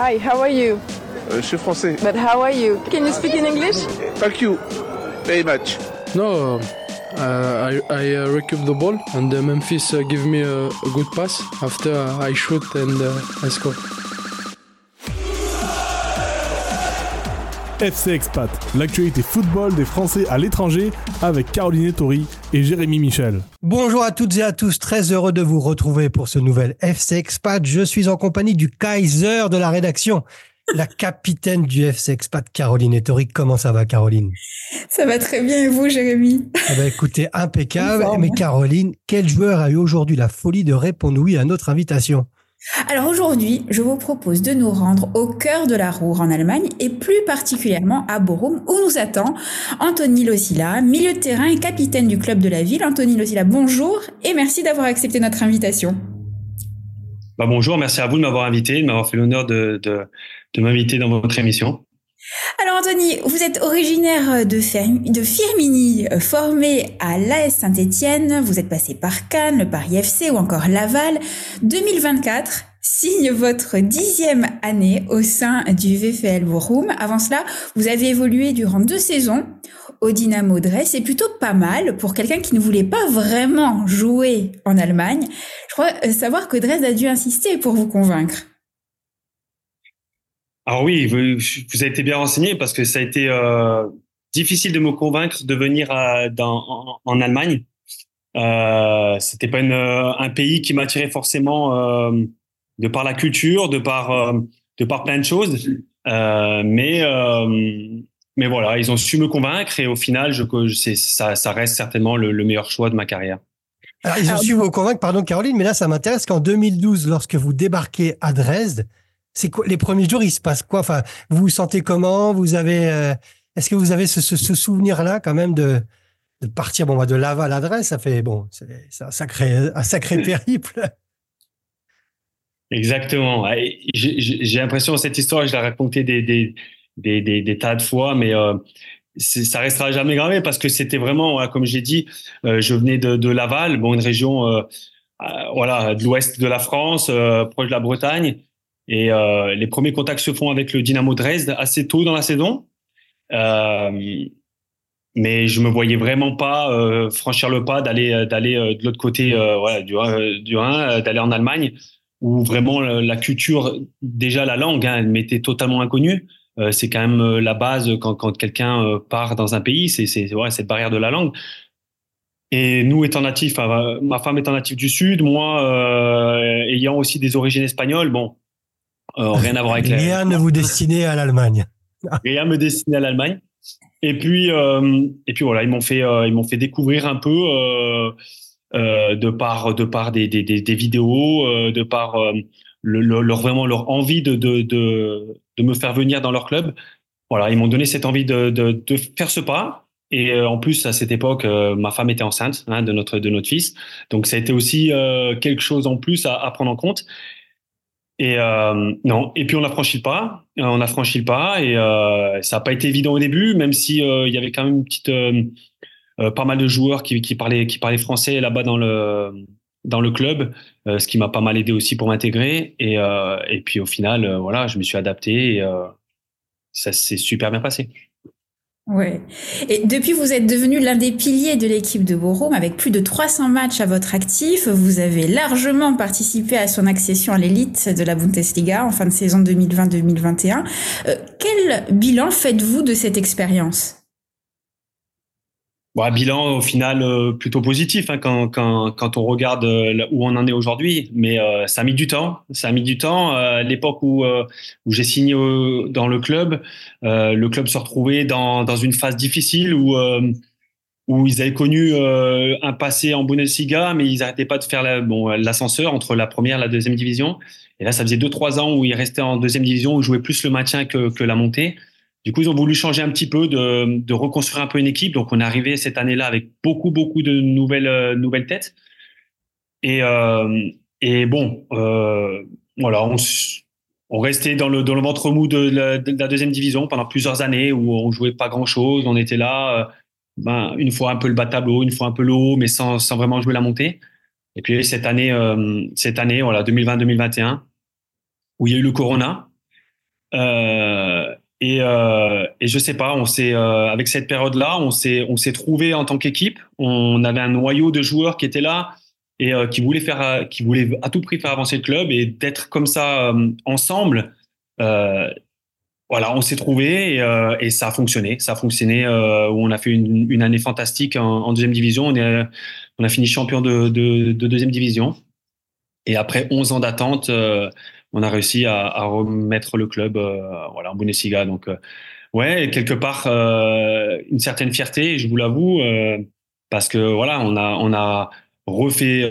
Hi, how are you? Euh, je suis français. But how are you? Can you speak in English? Thank you very much. No, uh, I, I uh, recoup the ball and uh, Memphis uh, give me a, a good pass. After uh, I shoot and uh, I score. FC Expat, l'actualité football des Français à l'étranger avec Caroline Tori et Jérémy Michel. Bonjour à toutes et à tous, très heureux de vous retrouver pour ce nouvel FC Expat. Je suis en compagnie du Kaiser de la rédaction, la capitaine du FC Expat, Caroline Ettori. Comment ça va, Caroline? Ça va très bien et vous, Jérémy? Ben, écoutez, impeccable. Mais Caroline, quel joueur a eu aujourd'hui la folie de répondre oui à notre invitation? Alors aujourd'hui, je vous propose de nous rendre au cœur de la Roure en Allemagne et plus particulièrement à Bochum où nous attend Anthony Losilla, milieu de terrain et capitaine du club de la ville. Anthony Losilla, bonjour et merci d'avoir accepté notre invitation. Bah bonjour, merci à vous de m'avoir invité, de m'avoir fait l'honneur de, de, de m'inviter dans votre émission. Alors Anthony, vous êtes originaire de, Firminy, euh, formé à l'AS Saint-Étienne, vous êtes passé par Cannes, le Paris FC ou encore Laval. 2024 signe votre dixième année au sein du VfL Bochum. Avant cela, vous avez évolué durant deux saisons au Dynamo Dresde. C'est plutôt pas mal pour quelqu'un qui ne voulait pas vraiment jouer en Allemagne. Je crois euh, savoir que Dresde a dû insister pour vous convaincre. Alors oui, vous, vous avez été bien renseigné parce que ça a été euh, difficile de me convaincre de venir à, dans, en, en Allemagne. Euh, C'était pas une, euh, un pays qui m'attirait forcément euh, de par la culture, de par euh, de par plein de choses. Euh, mais euh, mais voilà, ils ont su me convaincre et au final, je, ça, ça reste certainement le, le meilleur choix de ma carrière. Alors, ils ont Alors, su vous convaincre, pardon Caroline, mais là, ça m'intéresse qu'en 2012, lorsque vous débarquez à Dresde, c'est quoi, les premiers jours, il se passe quoi? Enfin, vous vous sentez comment? Vous avez, euh, est-ce que vous avez ce, ce- ce souvenir-là quand même de, de partir bon, bah, de Laval à Dresde Ça fait bon, c'est un sacré, un sacré périple. Exactement. J'ai l'impression cette histoire, je l'ai racontée des, des, des, des, des tas de fois, mais euh, ça restera jamais gravé parce que c'était vraiment, comme j'ai dit, euh, je venais de, de Laval, bon, une région, euh, euh, voilà, de l'ouest de la France, euh, proche de la Bretagne, et euh, les premiers contacts se font avec le Dynamo Dresde assez tôt dans la saison. Euh, mais je me voyais vraiment pas euh, franchir le pas d'aller d'aller de l'autre côté voilà, du, Rhin- d'aller en Allemagne où vraiment la culture, déjà la langue, hein, elle m'était totalement inconnue. C'est quand même la base quand, quelqu'un part dans un pays, c'est c'est cette barrière de la langue. Et nous étant natifs, ma femme étant native du Sud, moi ayant aussi des origines espagnoles, bon, rien à voir avec Rien ne vous destinait à l'Allemagne. rien me destinait à l'Allemagne. Et puis, euh, et puis voilà, ils m'ont fait, euh, ils m'ont fait découvrir un peu euh, euh, de par, de par des, des, des, des vidéos, euh, de par euh, le, le- leur vraiment leur envie de, de, de, de me faire venir dans leur club. Voilà, ils m'ont donné cette envie de, de, de faire ce pas. Et euh, en plus, à cette époque, euh, ma femme était enceinte hein, de notre de notre fils, donc ça a été aussi euh, quelque chose en plus à, à prendre en compte. Et euh, non. Et puis on a franchi le pas. On a franchi le pas et euh, ça n'a pas été évident au début, même si euh, il y avait quand même une petite, euh, euh, pas mal de joueurs qui, qui parlaient qui parlaient français là-bas dans le dans le club, euh, ce qui m'a pas mal aidé aussi pour m'intégrer. Et et puis au final, voilà, je me suis adapté et ça s'est super bien passé. Ouais. Et depuis, vous êtes devenu l'un des piliers de l'équipe de Bochum avec plus de 300 matchs à votre actif. Vous avez largement participé à son accession à l'élite de la Bundesliga en fin de saison 2020-2021. Euh, quel bilan faites-vous de cette expérience? Bon, bilan au final euh, plutôt positif hein, quand, quand, quand on regarde euh, où on en est aujourd'hui, mais euh, ça a mis du temps. Ça a mis du temps. Euh, à l'époque où, euh, où j'ai signé au- dans le club, euh, le club se retrouvait dans, dans une phase difficile où, euh, où ils avaient connu euh, un passé en Bundesliga, mais ils n'arrêtaient pas de faire la- bon, l'ascenseur entre la première et la deuxième division. Et là, ça faisait deux trois ans où ils restaient en deuxième division, où ils jouaient plus le maintien que, que la montée. Du coup, ils ont voulu changer un petit peu, de, reconstruire un peu une équipe. Donc, on est arrivé cette année-là avec beaucoup, beaucoup de nouvelles, euh, nouvelles têtes. Et, euh, et bon, euh, voilà, on, restait dans le, dans le ventre mou de la, de la deuxième division pendant plusieurs années où on jouait pas grand-chose. On était là, ben, une fois un peu le bas tableau, une fois un peu le haut, mais sans, sans vraiment jouer la montée. Et puis cette année, cette année, voilà, 2020-2021, où il y a eu le Corona. Et, euh, et je sais pas, on s'est euh, avec cette période-là, on s'est on s'est trouvé en tant qu'équipe. On avait un noyau de joueurs qui étaient là et euh, qui voulaient faire, euh, qui voulaient à tout prix faire avancer le club et d'être comme ça ensemble. voilà, on s'est trouvé et, ça a fonctionné. Ça a fonctionné. on a fait une, année fantastique en, deuxième division. On, a fini champion de deuxième division. Et après 11 ans d'attente on a réussi à, remettre le club euh, voilà, en Bundesliga. Donc, euh, ouais, quelque part, euh, une certaine fierté, je vous l'avoue, parce que voilà, on a, on a refait,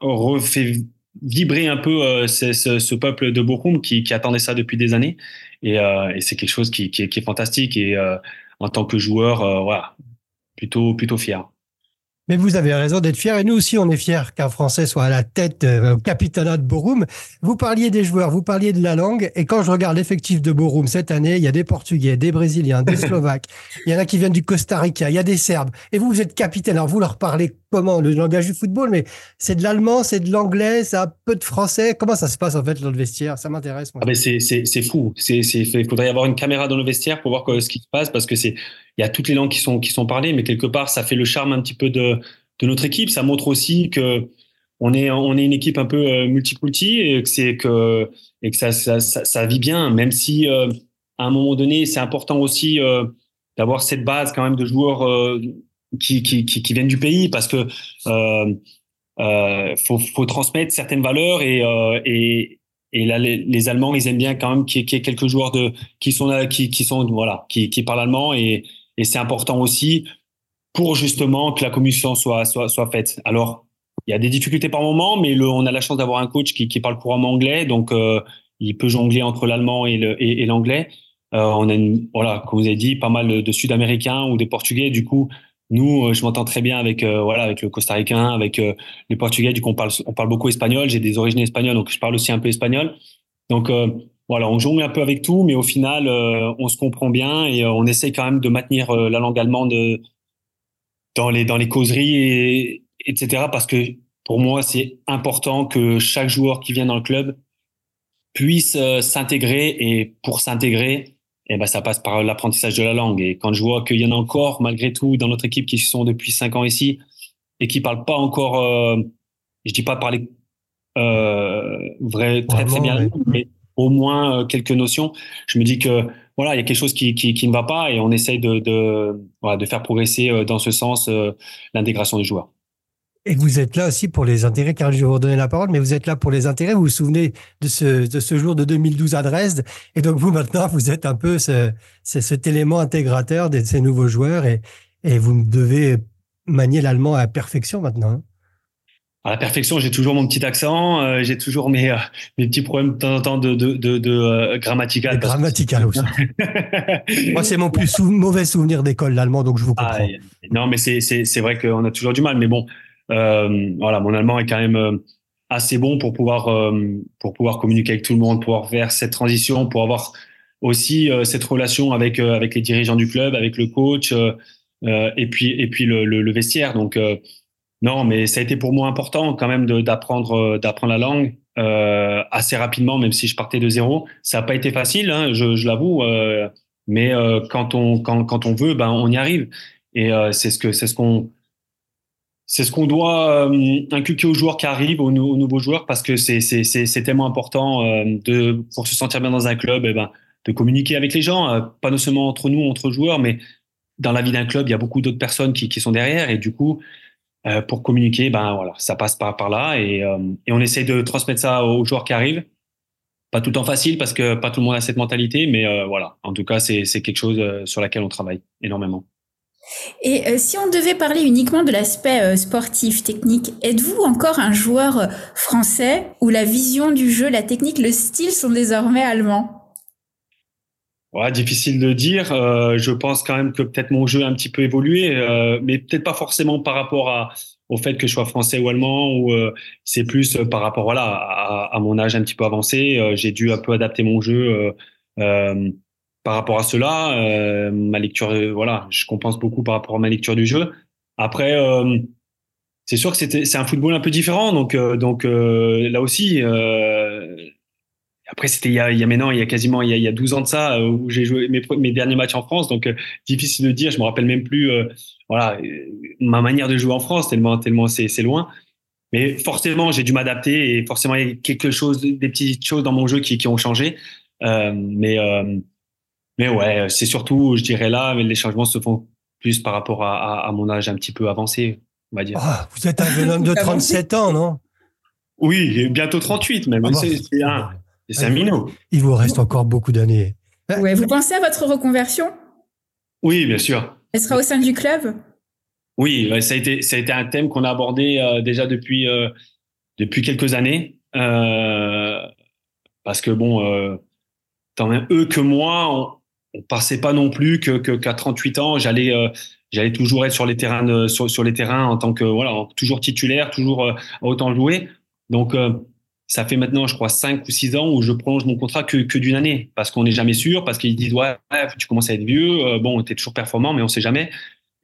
refait vibrer un peu ce, peuple de Bochum qui, attendait ça depuis des années. Et, c'est quelque chose qui, est fantastique. Et en tant que joueur, voilà, plutôt, plutôt fier. Mais vous avez raison d'être fier et nous aussi on est fiers qu'un Français soit à la tête euh, au capitanat de Borum. Vous parliez des joueurs, vous parliez de la langue et quand je regarde l'effectif de Borum cette année, il y a des Portugais, des Brésiliens, des Slovaques, il y en a qui viennent du Costa Rica, il y a des Serbes et vous vous êtes capitaine. Alors vous leur parlez comment le langage du football mais c'est de l'allemand, c'est de l'anglais, ça a peu de français. Comment ça se passe en fait dans le vestiaire? Ça m'intéresse. Ah ben c'est c'est c'est fou. C'est c'est il faudrait avoir une caméra dans le vestiaire pour voir ce qui se passe parce que c'est il y a toutes les langues qui sont qui sont parlées, mais quelque part ça fait le charme un petit peu de de notre équipe. Ça montre aussi que on est on est une équipe un peu euh, multiculti et que c'est que et que ça ça, ça, vit bien, même si euh, à un moment donné c'est important aussi euh, d'avoir cette base quand même de joueurs qui, qui, qui viennent du pays parce que faut faut transmettre certaines valeurs et et et là, les, Allemands, ils aiment bien quand même qu'il y, ait quelques joueurs de qui sont qui, qui sont voilà, qui, qui parlent allemand et, et c'est important aussi pour justement que la communication soit, soit, soit faite. Alors, il y a des difficultés par moment, mais on a la chance d'avoir un coach qui, parle couramment anglais, donc euh, il peut jongler entre l'allemand et, l'anglais. Euh, on a, voilà, comme vous avez dit, pas mal de Sud-Américains ou des Portugais. Du coup, nous, euh, je m'entends très bien avec euh, voilà avec le Costa-Ricain, avec les Portugais. Du coup, on parle on parle beaucoup espagnol. J'ai des origines espagnoles, donc je parle aussi un peu espagnol. Donc voilà, on jongle un peu avec tout, mais au final, on se comprend bien et on essaie quand même de maintenir la langue allemande dans les dans les causeries et etc. Parce que pour moi, c'est important que chaque joueur qui vient dans le club puisse euh, s'intégrer et pour s'intégrer, eh ben ça passe par l'apprentissage de la langue. Et quand je vois qu'il y en a encore malgré tout dans notre équipe qui sont depuis cinq ans ici et qui parlent pas encore, euh, je dis pas parler euh, vrai très très bien, mais au moins euh, quelques notions. Je me dis que voilà, il y a quelque chose qui, qui, ne va pas et on essaye de, voilà, de faire progresser euh, dans ce sens euh, l'intégration des joueurs. Et vous êtes là aussi pour les intérêts, car je vais vous redonner la parole, mais vous êtes là pour les intérêts. Vous vous souvenez de ce, de ce jour de 2012 à Dresde. Et donc, vous, maintenant, vous êtes un peu ce, cet élément intégrateur de ces nouveaux joueurs et, et vous devez manier l'allemand à perfection maintenant. À la perfection. J'ai toujours mon petit accent, euh, j'ai toujours mes, euh, mes petits problèmes de temps en temps de, de, de, de euh, grammatical. Grammatical aussi. Moi, c'est mon plus sou mauvais souvenir d'école, l'allemand, donc je vous comprends. Ah, non, mais c'est vrai qu'on a toujours du mal. Mais bon, euh, voilà, mon allemand est quand même euh, assez bon pour pouvoir, euh, pour pouvoir communiquer avec tout le monde, pouvoir faire cette transition, pour avoir aussi cette relation avec, avec les dirigeants du club, avec le coach, et puis, et puis le, le, le vestiaire. Donc, non, mais ça a été pour moi important quand même d'apprendre euh, d'apprendre la langue euh, assez rapidement, même si je partais de zéro. Ça n'a pas été facile, hein, je, l'avoue, euh, mais quand on quand, quand on veut, ben on y arrive. Et c'est ce que c'est ce qu'on c'est ce qu'on doit inculquer aux joueurs qui arrivent, aux, aux nouveaux joueurs, parce que c'est tellement important de pour se sentir bien dans un club, et ben de communiquer avec les gens, pas seulement entre nous entre joueurs, mais dans la vie d'un club, il y a beaucoup d'autres personnes qui qui sont derrière, et du coup euh, pour communiquer, ben voilà, ça passe par, par là et, euh, et on essaie de transmettre ça aux joueurs qui arrivent. Pas tout le temps facile parce que pas tout le monde a cette mentalité, mais euh, voilà, en tout cas, c'est quelque chose sur laquelle on travaille énormément. Et si on devait parler uniquement de l'aspect sportif, technique, êtes-vous encore un joueur français où la vision du jeu, la technique, le style sont désormais allemands? Ouais, difficile de dire. Euh, je pense quand même que peut-être mon jeu a un petit peu évolué, euh, mais peut-être pas forcément par rapport à, au fait que je sois français ou allemand, ou euh, c'est plus par rapport voilà à, à, mon âge un petit peu avancé. Euh, j'ai dû un peu adapter mon jeu euh, par rapport à cela. ma lecture, voilà, je compense beaucoup par rapport à ma lecture du jeu. Après, c'est sûr que c'était c'est un football un peu différent, donc donc là aussi après, c'était il y a, il y a maintenant, il y a quasiment il y a, il y a 12 ans de ça euh, où j'ai joué mes, mes derniers matchs en France. Donc, euh, difficile de dire. Je me rappelle même plus, euh, voilà, ma manière de jouer en France tellement tellement c'est c'est loin. Mais forcément, j'ai dû m'adapter et forcément, il y a quelque chose, des petites choses dans mon jeu qui, qui ont changé. Euh, mais mais ouais, c'est surtout, je dirais là, les changements se font plus par rapport à, à, à mon âge un petit peu avancé, on va dire. Ah, vous êtes un jeune homme de 37 ans, non? Oui, bientôt 38 même. Ah bah, c'est un, c'est un minot. Il vous reste encore beaucoup d'années. Ouais, vous pensez à votre reconversion? Oui, bien sûr. Elle sera au sein du club? Oui, ça a été, ça a été un thème qu'on a abordé euh, déjà depuis, euh, depuis quelques années. Euh, parce que bon, euh, tant même eux que moi, on, on pensait pas non plus que qu'à 38 ans, j'allais euh, j'allais toujours être sur les terrains de, sur, sur les terrains en tant que voilà toujours titulaire, toujours euh, à autant jouer. Donc ça fait maintenant, je crois, cinq ou six ans où je prolonge mon contrat que, d'une année parce qu'on n'est jamais sûr, parce qu'ils disent ouais, tu commences à être vieux, euh, bon, t'es toujours performant, mais on sait jamais.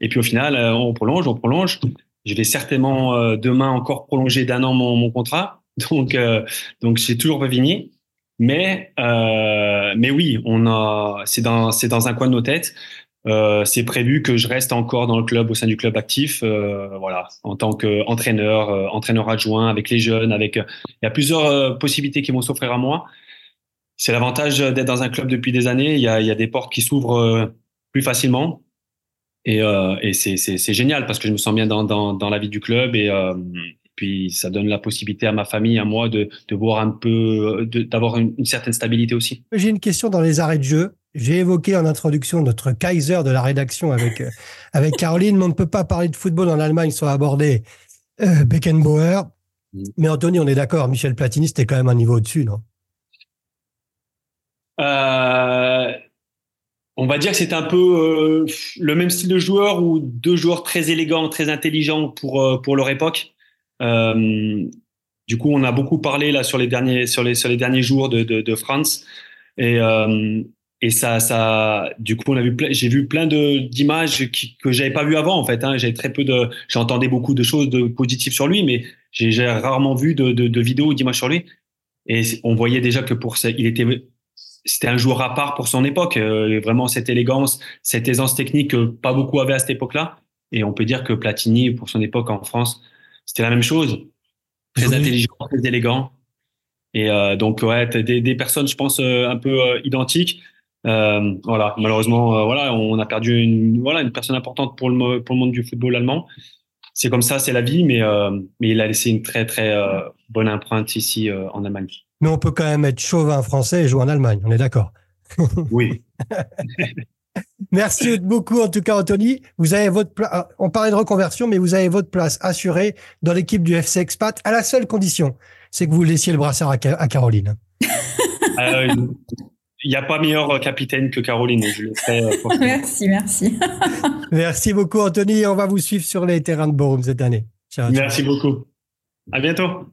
Et puis au final, euh, on prolonge, on prolonge. Je vais certainement euh, demain encore prolonger d'un an mon, mon contrat, donc donc j'ai toujours pas fini. Mais mais oui, on a, c'est dans c'est dans un coin de nos têtes. Euh, c'est prévu que je reste encore dans le club au sein du club actif, euh, voilà, en tant qu'entraîneur, euh, entraîneur adjoint avec les jeunes, avec il y a plusieurs possibilités qui vont s'offrir à moi. C'est l'avantage d'être dans un club depuis des années. Il y a, il y a des portes qui s'ouvrent plus facilement et, et c'est, génial parce que je me sens bien dans, dans, dans la vie du club et puis ça donne la possibilité à ma famille, à moi, de, de voir un peu, d'avoir une certaine stabilité aussi. J'ai une question dans les arrêts de jeu. J'ai évoqué en introduction notre Kaiser de la rédaction avec, euh, avec Caroline, mais on ne peut pas parler de football en Allemagne sans aborder euh, Beckenbauer. Mm. Mais Anthony, on est d'accord, Michel Platini, c'était quand même un niveau au-dessus, non? Euh, On va dire que c'est un peu euh, le même style de joueur ou deux joueurs très élégants, très intelligents pour, pour leur époque. Du coup, on a beaucoup parlé là sur les derniers, sur les, sur les derniers jours de, de, de France. Et, et ça, ça, du coup, on a vu, j'ai vu plein de d'images qui, que j'avais pas vu avant en fait. Hein. J'avais très peu de, j'entendais beaucoup de choses de positives sur lui, mais j'ai rarement vu de, de, de vidéos ou d'images sur lui. Et on voyait déjà que pour ça, il était, c'était un joueur à part pour son époque. Euh, vraiment cette élégance, cette aisance technique que pas beaucoup avaient à cette époque-là. Et on peut dire que Platini, pour son époque en France, c'était la même chose. Très Oui. intelligent, très élégant. Et euh, donc ouais, des, des personnes, je pense, euh, un peu euh, identiques. Euh, voilà, malheureusement, euh, voilà, on a perdu une, voilà, une personne importante pour le, pour le monde du football allemand. C'est comme ça, c'est la vie, mais, euh, mais il a laissé une très très bonne empreinte ici en Allemagne. Mais on peut quand même être chauvin français et jouer en Allemagne, on est d'accord. Oui. Merci beaucoup en tout cas Anthony. Vous avez votre pla- on parlait de reconversion, mais vous avez votre place assurée dans l'équipe du FC Expat à la seule condition, c'est que vous laissiez le brassard à, Ca- à Caroline. Euh, Il n'y a pas meilleur capitaine que Caroline. Je le ferai, euh. Merci, merci. Merci beaucoup Anthony. On va vous suivre sur les terrains de Borum cette année. Ciao, ciao. Merci beaucoup. À bientôt.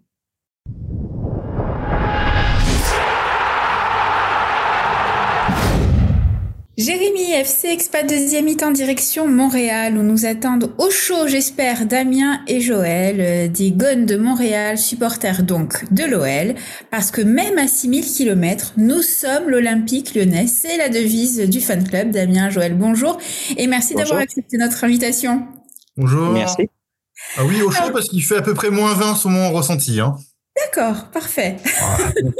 Jérémy, FC Expat deuxième mi-temps direction Montréal où nous attendent au chaud, j'espère, Damien et Joël, euh, des Gones de Montréal, supporters donc de l'OL, parce que même à 6000 km, nous sommes l'Olympique lyonnais. C'est la devise du fan club. Damien, Joël, bonjour et merci d'avoir accepté notre invitation. Bonjour. Merci. Ah oui, au chaud parce qu'il fait à peu près moins 20 sur mon ressenti. Hein. D'accord, parfait.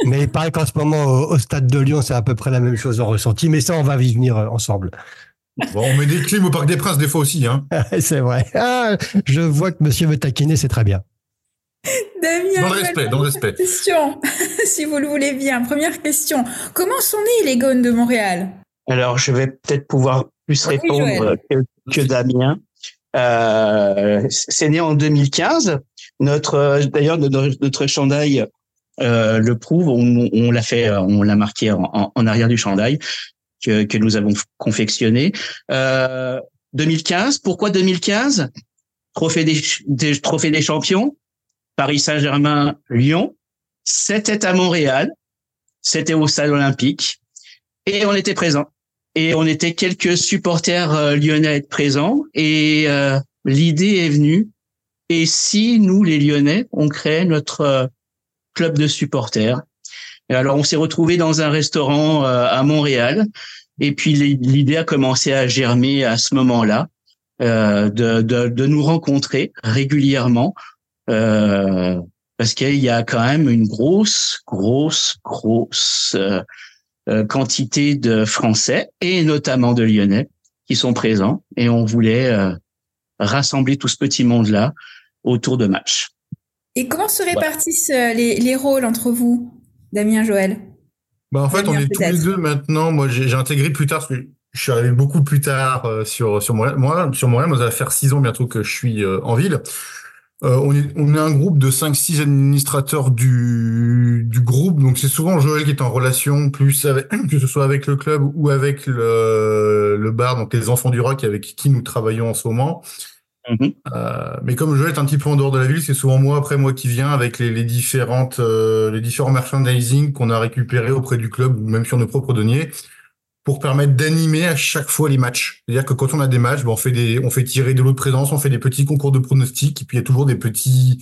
Mais il paraît qu'en ce moment au, au stade de Lyon, c'est à peu près la même chose en ressenti, mais ça on va y venir euh, ensemble. Bon, on met des clims au Parc des Princes des fois aussi. Hein. c'est vrai. Ah, je vois que monsieur veut taquiner, c'est très bien. Damien, Dans le respect, dans le respect. question, si vous le voulez bien. Première question. Comment sont nés les Gones de Montréal? Alors, je vais peut-être pouvoir plus répondre que Damien. Euh, c'est né en 2015. Notre, euh, d'ailleurs, notre, chandail euh, le prouve. On, l'a fait, euh, on l'a marqué en, arrière du chandail que, que nous avons confectionné. Euh, 2015. Pourquoi 2015 Trophée des, champions. Paris Saint-Germain, Lyon. C'était à Montréal. C'était au Stade Olympique. Et on était présents. Et on était quelques supporters lyonnais présents. Et euh, l'idée est venue. Et si nous, les Lyonnais, on crée notre euh, club de supporters alors on s'est retrouvé dans un restaurant euh, à Montréal. Et puis l'idée a commencé à germer à ce moment-là euh, de, de, de, nous rencontrer régulièrement euh, parce qu'il y a quand même une grosse, grosse, grosse euh, euh, quantité de Français et notamment de Lyonnais qui sont présents. Et on voulait rassembler tout ce petit monde-là autour de matchs. Et comment se répartissent les, les rôles entre vous, Damien, Joël? Bah en fait, on est tous les deux maintenant. Moi, j'ai intégré plus tard, parce que je suis arrivé beaucoup plus tard euh, sur sur Montréal. Moi, sur Montréal, moi, ça va faire six ans bientôt que je suis euh, en ville. Euh, on, est, on est un groupe de 5-6 administrateurs du, du groupe. Donc, c'est souvent Joël qui est en relation plus avec, que ce soit avec le club ou avec le, le bar, donc les enfants du rock avec qui nous travaillons en ce moment. Mhm. Euh, mais comme Joël est un petit peu en dehors de la ville, c'est souvent moi après moi qui viens avec les, les différentes euh, les différents merchandising qu'on a récupérés auprès du club ou même sur nos propres deniers pour permettre d'animer à chaque fois les matchs. C'est-à-dire que quand on a des matchs, ben, on fait des on fait tirer de l'eau de présence, on fait des petits concours de pronostics et puis il y a toujours des petits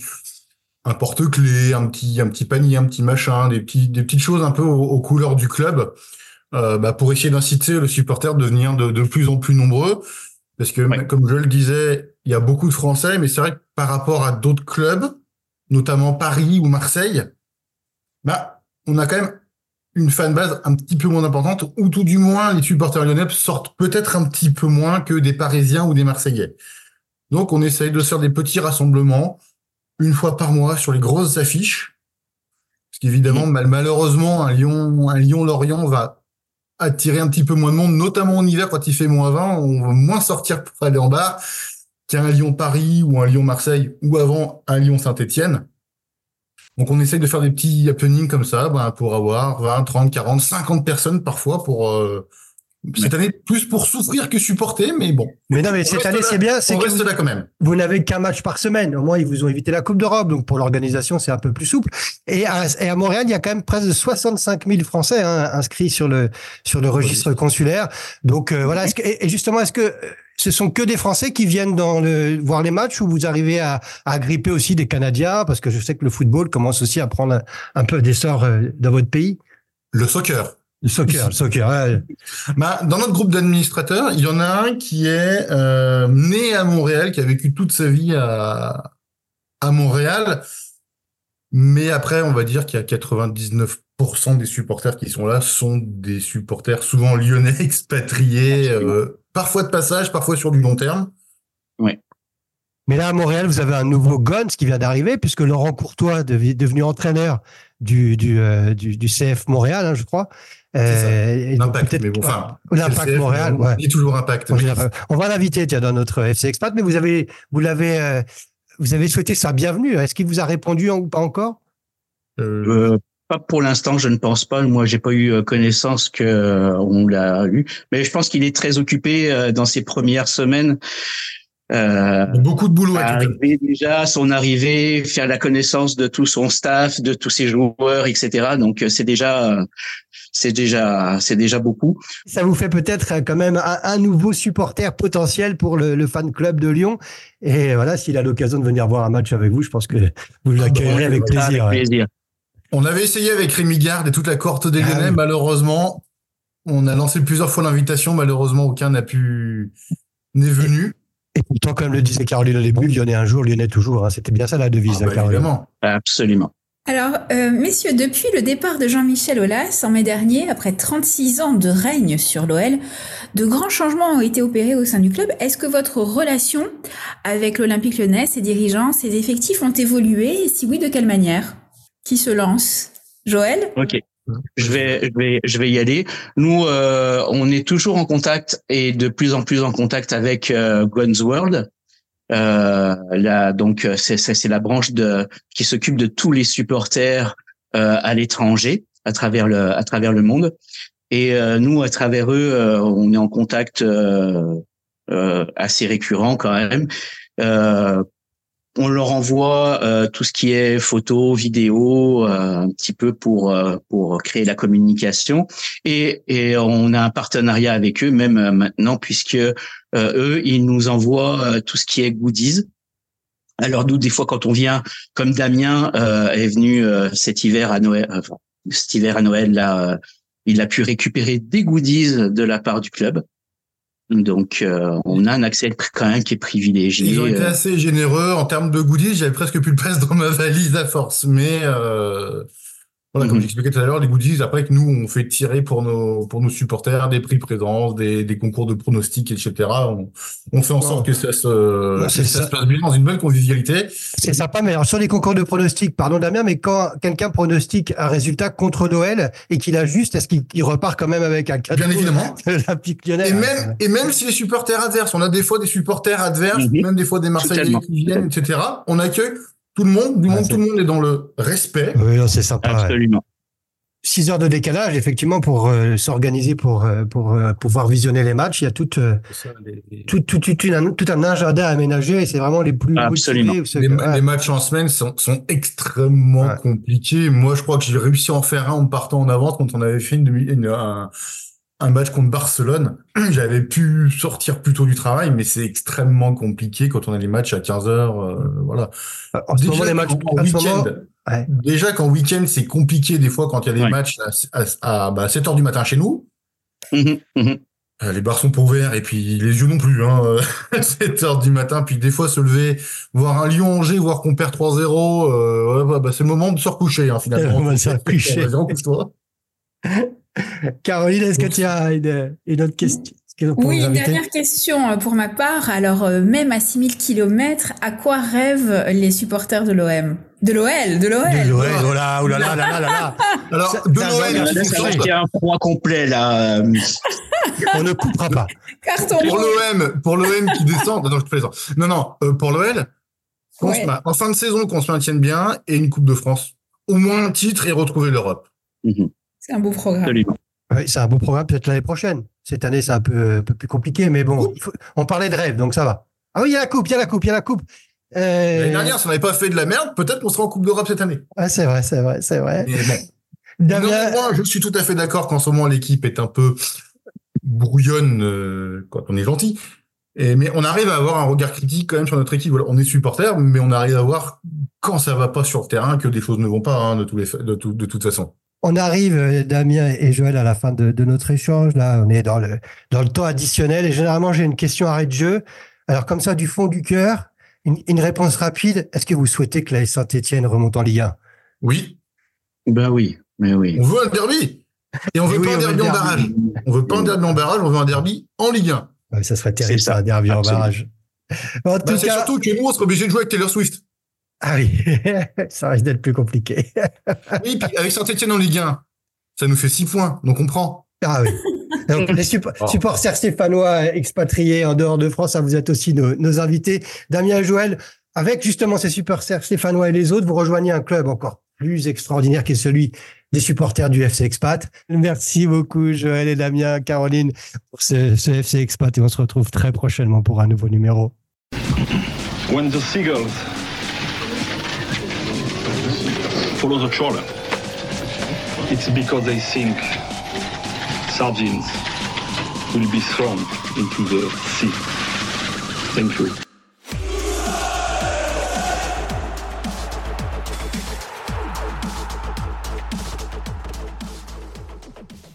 un porte-clés, un petit un petit panier, un petit machin, des petits des petites choses un peu aux, aux couleurs du club. Euh, bah, pour essayer d'inciter le supporter de devenir de, de plus en plus nombreux. Parce que, Ouais. comme je le disais, il y a beaucoup de Français, mais c'est vrai que par rapport à d'autres clubs, notamment Paris ou Marseille, bah, on a quand même une fanbase un petit peu moins importante, ou tout du moins, les supporters lyonnais sortent peut-être un petit peu moins que des Parisiens ou des Marseillais. Donc, on essaye de faire des petits rassemblements, une fois par mois, sur les grosses affiches. Parce qu'évidemment, mal- malheureusement, un Lyon, un Lyon-Lorient va attirer un petit peu moins de monde, notamment en hiver quand il fait moins 20, on va moins sortir pour aller en bar qu'un Lyon-Paris ou un Lyon-Marseille ou avant un Lyon-Saint-Etienne. Donc on essaye de faire des petits happenings comme ça ben, pour avoir 20, 30, 40, 50 personnes parfois pour euh, cette année plus pour souffrir que supporter, mais bon. Mais non, mais On cette année, c'est bien, c'est On que reste vous, là quand même. vous n'avez qu'un match par semaine. Au moins, ils vous ont évité la Coupe d'Europe, donc pour l'organisation, c'est un peu plus souple. Et à, et à Montréal, il y a quand même presque de 65 000 Français hein, inscrits sur le sur le registre consulaire. Donc euh, voilà. Est-ce que, et et justement, est-ce que euh, ce sont que des Français qui viennent dans le, voir les matchs ou vous arrivez à, à gripper aussi des Canadiens? Parce que je sais que le football commence aussi à prendre un, un peu d'essor euh, dans votre pays. Le soccer. Le soccer, le soccer. ouais. Bah, dans notre groupe d'administrateurs, il y en a un qui est euh, né à Montréal, qui a vécu toute sa vie à, à Montréal. Mais après, on va dire qu'il y a 99% des supporters qui sont là sont des supporters souvent lyonnais expatriés, euh, parfois de passage, parfois sur du long terme. Mais là, à Montréal, vous avez un nouveau Guns qui vient d'arriver, puisque Laurent Courtois, devi- devenu entraîneur du, du, euh, du, du CF Montréal, hein, je crois. Euh, L'impact, peut-être- mais bon, enfin, L'impact Montréal, on ouais. dit toujours impact. On va l'inviter, tiens, dans notre FC Expat, mais vous avez, vous l'avez, euh, vous avez souhaité sa bienvenue. Est-ce qu'il vous a répondu en- ou pas encore? Euh, Euh, pas pour l'instant, je ne pense pas. Moi, j'ai pas eu euh, connaissance que euh, on l'a eu, mais je pense qu'il est très occupé euh, dans ses premières semaines. Euh, beaucoup de boulot à arriver déjà, son arrivée, faire la connaissance de tout son staff, de tous ses joueurs, etc. Donc euh, c'est déjà, c'est déjà, c'est déjà beaucoup. Ça vous fait peut-être euh, quand même un, un nouveau supporter potentiel pour le, le fan club de Lyon. Et voilà, s'il a l'occasion de venir voir un match avec vous, je pense que vous l'accueillerez avec Ah, plaisir. ouais. On avait essayé avec Rémi Garde et toute la cohorte des Ah Lyonnais. oui. Malheureusement, on a lancé plusieurs fois l'invitation. Malheureusement, aucun n'a pu n'est venu. Et pourtant, comme le disait Caroline au début, Lyonnais un jour, Lyonnais toujours. hein. C'était bien ça la devise, Ah hein, bah, Caroline. évidemment. Absolument. Alors, euh, messieurs, depuis le départ de Jean-Michel Aulas en mai dernier, après 36 ans de règne sur l'OL, de grands changements ont été opérés au sein du club. Est-ce que votre relation avec l'Olympique lyonnais, ses dirigeants, ses effectifs ont évolué? Et si oui, de quelle manière? Qui se lance? Joël? Ok. Je vais, je vais, je vais y aller. Nous, euh, on est toujours en contact et de plus en plus en contact avec euh, Guns World. Euh, là, donc euh, c'est c'est la branche de qui s'occupe de tous les supporters euh, à l'étranger, à travers le à travers le monde. Et euh, nous, à travers eux, on est en contact assez récurrent quand même. On leur envoie euh, tout ce qui est photos, vidéos, euh, un petit peu pour euh, pour créer la communication. Et, et on a un partenariat avec eux même euh, maintenant puisque euh, eux ils nous envoient euh, tout ce qui est goodies. Alors nous des fois quand on vient, comme Damien est venu cet hiver à Noël, enfin, cet hiver à Noël, là, il a pu récupérer des goodies de la part du club. Donc, euh, on a un accès quand même qui est privilégié. Ils ont été euh, assez généreux en termes de goodies. J'avais presque plus de place dans ma valise à force, mais euh, voilà, comme Mhm. j'expliquais tout à l'heure, les goodies après que nous on fait tirer pour nos pour nos supporters des prix présence, des, des concours de pronostics, etc. On, on fait en sorte que ça se que ça ça. se passe bien dans une belle convivialité. C'est sympa, mais alors sur les concours de pronostics, pardon Damien, mais quand quelqu'un pronostique un résultat contre Noël et qu'il ajuste, est-ce qu'il il repart quand même avec un cadeau Bien évidemment. lyonnaise Et même, et même si les supporters adverses, on a des fois des supporters adverses, Mhm. même des fois des Marseillais qui viennent, etc. On accueille tout le monde, du Ah, monde, tout le monde est dans le respect. Oui, non, c'est sympa. ouais. Absolument. Six heures de décalage, effectivement, pour euh, s'organiser, pour euh, pour euh, pouvoir visionner les matchs. Il y a tout, euh, tout, tout, tout, une- tout un agenda aménagé. et C'est vraiment les plus Absolument. motivés, Les, que- ma- ouais. les matchs en semaine sont, sont extrêmement Ouais. compliqués. Moi, je crois que j'ai réussi à en faire un en partant en avance quand on avait fait une, demi- une- un, un match contre Barcelone. J'avais pu sortir plus tôt du travail, mais c'est extrêmement compliqué quand on a les matchs à 15 heures. euh, voilà. En ce moment, les matchs, en week-end, ouais. déjà qu'en week-end, c'est compliqué des fois quand il y a des Ouais. matchs à, à, à, bah, 7 heures du matin chez nous. Mhm, mhm. Euh, les bars sont pas ouverts et puis les yeux non plus. Hein. euh, 7 heures du matin, puis des fois se lever, voir un Lyon-Angers, voir qu'on perd 3-0, euh, ouais, bah, c'est le moment de se recoucher hein, C'est le finalement. moment de se recoucher. Vas-y, recouche-toi. Caroline, est-ce que tu as une, une autre question Oui, une dernière question euh, pour ma part. Alors, euh, même à 6000 km, à quoi rêvent les supporters de l'OM De l'OL, de l'OL. De l'OL, oh là, oh là là là là là là. Alors, Ça- de compte, faire un froid complet, là. euh, On ne coupera pas. Carton pour rouge. l'OM, pour l'OM qui descend, non, je plaisante. Non, non, euh, pour l'OL, Ouais. en fin de saison, qu'on se maintienne bien et une Coupe de France. Au moins un titre et retrouver l'Europe. mhm, C'est un beau programme. Absolument. Oui, c'est un beau programme peut-être l'année prochaine. Cette année, c'est un peu, un peu plus compliqué, mais bon, il faut- on parlait de rêve, donc ça va. Ah oui, il y a la coupe, il y a la coupe, il y a la coupe. Euh, L'année dernière, si on n'avait pas fait de la merde, peut-être qu'on serait en Coupe d'Europe cette année. ouais, c'est vrai, c'est vrai, c'est vrai. Mais bon. Damien, Non, moi, je suis tout à fait d'accord qu'en ce moment, l'équipe est un peu brouillonne euh, quand on est gentil. Et, mais on arrive à avoir un regard critique quand même sur notre équipe. Voilà, on est supporter, mais on arrive à voir quand ça va pas sur le terrain que des choses ne vont pas hein, de, tous les, fa- de, tout- de toute façon. On arrive, euh, Damien et Joël, à la fin de, de notre échange. Là, on est dans le, dans le temps additionnel et généralement, j'ai une question arrêt de jeu. Alors, comme ça, du fond du cœur, une, une réponse rapide. Est-ce que vous souhaitez que la Saint-Etienne remonte en Ligue 1 Oui, Ben oui, mais oui. on veut un derby. Et on veut Oui, pas un derby en barrage. On veut pas un derby en barrage, on veut un derby en Ligue 1. Ouais, Ça serait terrible, ça, un derby en barrage. En tout Bah, c'est cas, surtout que nous, on serait obligé de jouer avec Taylor Swift. Ah oui, ça risque d'être plus compliqué. Oui, puis avec Saint-Etienne en Ligue 1, ça nous fait 6 points, donc on prend. Ah oui. Donc, les suppo- Oh. supporters stéphanois expatriés en dehors de France, ça vous êtes aussi nos, nos invités. Damien et Joël, avec justement ces supporters stéphanois et les autres, vous rejoignez un club encore plus extraordinaire qui est celui des supporters du FC Expat. Merci beaucoup Joël et Damien, Caroline, pour ce, ce FC Expat et on se retrouve très prochainement pour un nouveau numéro. When the seagulls follow the trawler, it's because they think sardines will be thrown into the sea. Thank you.